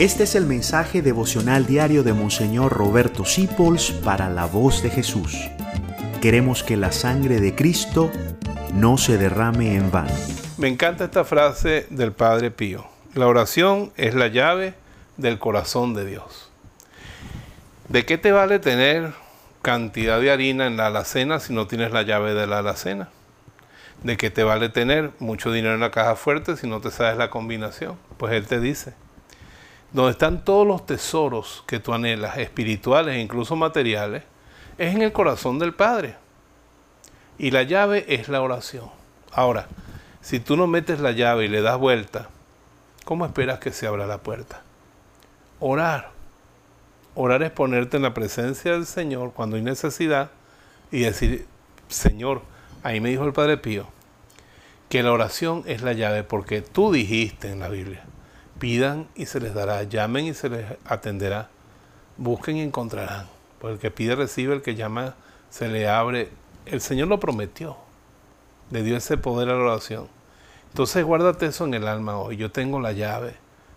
Este es el mensaje devocional diario de Monseñor Roberto Sipols para la voz de Jesús. Queremos que la sangre de Cristo no se derrame en vano. Me encanta esta frase del Padre Pío. La oración es la llave del corazón de Dios. ¿De qué te vale tener cantidad de harina en la alacena si no tienes la llave de la alacena? ¿De qué te vale tener mucho dinero en la caja fuerte si no te sabes la combinación? Pues Él te dice, donde están todos los tesoros que tú anhelas, espirituales e incluso materiales, es en el corazón del Padre. Y la llave es la oración. Ahora, si tú no metes la llave y le das vuelta, ¿cómo esperas que se abra la puerta? Orar. Orar es ponerte en la presencia del Señor cuando hay necesidad y decir, Señor, ahí me dijo el Padre Pío, que la oración es la llave porque tú dijiste en la Biblia Pidan y se les dará, llamen y se les atenderá, busquen y encontrarán. Porque el que pide recibe, el que llama se le abre. El Señor lo prometió, le dio ese poder a la oración. Entonces guárdate eso en el alma hoy. Yo tengo la llave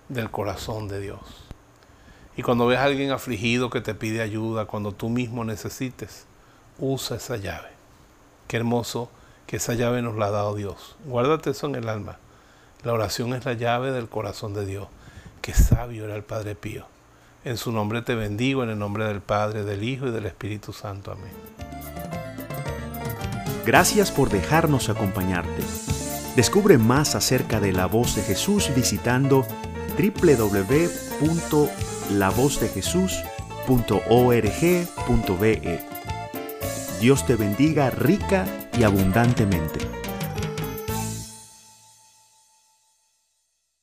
del corazón de Dios. Y cuando ves a alguien afligido que te pide ayuda, cuando tú mismo necesites, usa esa llave. Qué hermoso que esa llave nos la ha dado Dios. Guárdate eso en el alma. La oración es la llave del corazón de Dios. Qué sabio era el Padre Pío. En su nombre te bendigo, en el nombre del Padre, del Hijo y del Espíritu Santo. Amén. Gracias por dejarnos acompañarte. Descubre más acerca de la voz de Jesús visitando www.lavozdejesús.org.be. Dios te bendiga rica y abundantemente.